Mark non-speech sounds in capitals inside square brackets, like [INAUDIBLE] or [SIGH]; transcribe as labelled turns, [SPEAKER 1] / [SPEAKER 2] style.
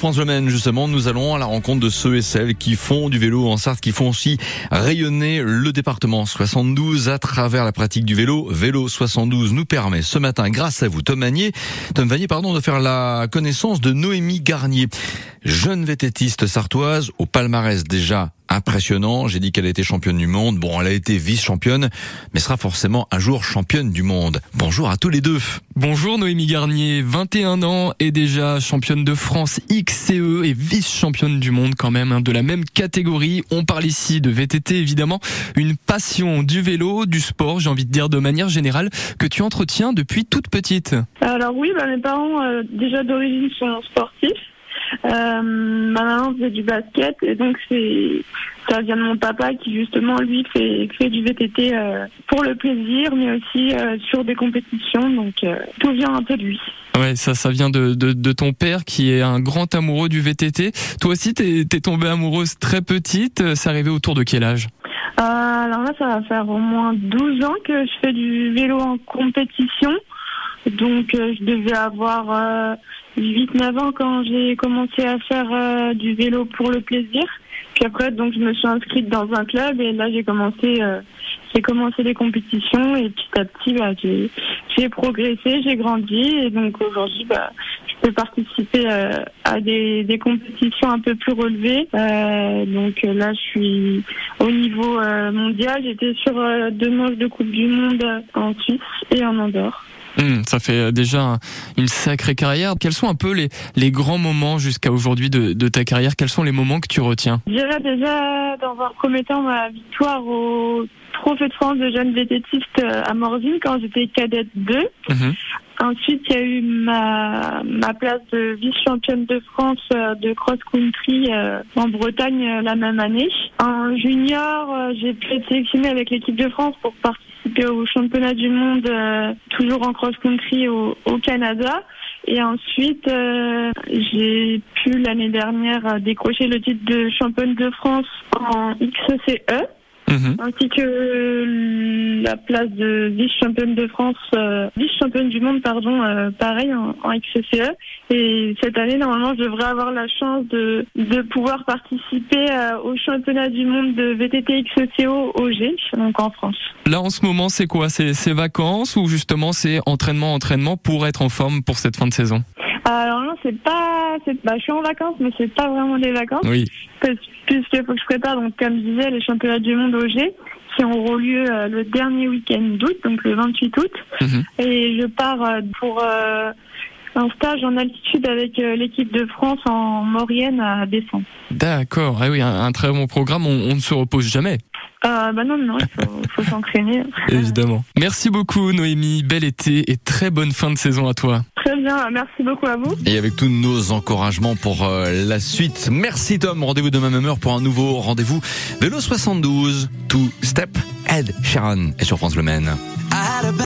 [SPEAKER 1] France Le justement, nous allons à la rencontre de ceux et celles qui font du vélo en Sarthe, qui font aussi rayonner le département 72 à travers la pratique du vélo. Vélo 72 nous permet ce matin, grâce à vous, Tom Vanier, Tom Vanier, pardon, de faire la connaissance de Noémie Garnier, jeune vététiste sartoise au palmarès déjà impressionnant. J'ai dit qu'elle était championne du monde. Bon, elle a été vice-championne, mais sera forcément un jour championne du monde. Bonjour à tous les deux.
[SPEAKER 2] Bonjour Noémie Garnier, 21 ans et déjà championne de France XCE et vice-championne du monde quand même, hein, de la même catégorie. On parle ici de VTT évidemment, une passion du vélo, du sport, j'ai envie de dire de manière générale, que tu entretiens depuis toute petite.
[SPEAKER 3] Alors oui, bah, mes parents euh, déjà d'origine sont sportifs. Euh, ma maman faisait du basket et donc c'est ça vient de mon papa qui justement lui fait fait du VTT euh, pour le plaisir mais aussi euh, sur des compétitions donc tout vient un peu de lui.
[SPEAKER 2] Ouais, ça, ça vient de, de, de, ton père qui est un grand amoureux du VTT. Toi aussi, t'es es tombée amoureuse très petite. C'est arrivé autour de quel âge?
[SPEAKER 3] Alors là, ça va faire au moins 12 ans que je fais du vélo en compétition. Donc, je devais avoir 8-9 ans quand j'ai commencé à faire euh, du vélo pour le plaisir. Puis après, donc, je me suis inscrite dans un club et là, j'ai commencé, euh, j'ai commencé les compétitions et petit à petit, bah, j'ai, j'ai progressé, j'ai grandi et donc aujourd'hui, bah, je peux participer euh, à des, des compétitions un peu plus relevées. donc là, je suis au niveau mondial. J'étais sur deux manches de Coupe du Monde en Suisse et en Andorre.
[SPEAKER 2] Hmm, ça fait déjà une sacrée carrière. Quels sont un peu les, les grands moments jusqu'à aujourd'hui de, de, ta carrière? Quels sont les moments que tu retiens?
[SPEAKER 3] Je dirais déjà dans un premier temps ma victoire au Trophée de France de jeunes vététistes à Morzine quand j'étais cadette 2. Mhm. Ensuite, il y a eu ma, ma place de vice-championne de France euh, de cross-country euh, en Bretagne euh, la même année. En junior, j'ai pu être sélectionnée avec l'équipe de France pour participer au championnat du monde, toujours en cross-country au, Canada. Et ensuite, euh, j'ai pu l'année dernière décrocher le titre de championne de France en XCE. Mhm. ainsi que la place de vice-championne de France, euh, vice-championne du monde, pardon, euh, pareil en, en, XCE. Et cette année, normalement, je devrais avoir la chance de, de pouvoir participer euh, au championnat du monde de VTT XCO au G, donc en France.
[SPEAKER 2] Là, en ce moment, c'est quoi? C'est vacances ou justement c'est entraînement, entraînement pour être en forme pour cette fin de saison?
[SPEAKER 3] Alors non, c'est pas, bah, je suis en vacances, mais c'est pas vraiment des vacances.
[SPEAKER 2] Oui.
[SPEAKER 3] Puisqu'il faut que je prépare, donc comme je disais, les championnats du monde au G qui auront lieu euh, le dernier week-end d'août, donc le 28 août. Mhm. Et je pars euh, pour euh, un stage en altitude avec l'équipe de France en Maurienne à décembre.
[SPEAKER 2] D'accord, ah oui, un, très bon programme, on, ne se repose jamais.
[SPEAKER 3] Euh, bah non, non, il faut, faut [LAUGHS] s'entraîner.
[SPEAKER 2] Évidemment. Merci beaucoup Noémie, bel été et très bonne fin de saison à toi.
[SPEAKER 3] Très bien, merci beaucoup à vous.
[SPEAKER 1] Et avec tous nos encouragements pour euh, la suite. Merci Tom, rendez-vous demain même heure pour un nouveau rendez-vous Vélo 72, Two Step, Ed Sharon et sur France Le Maine.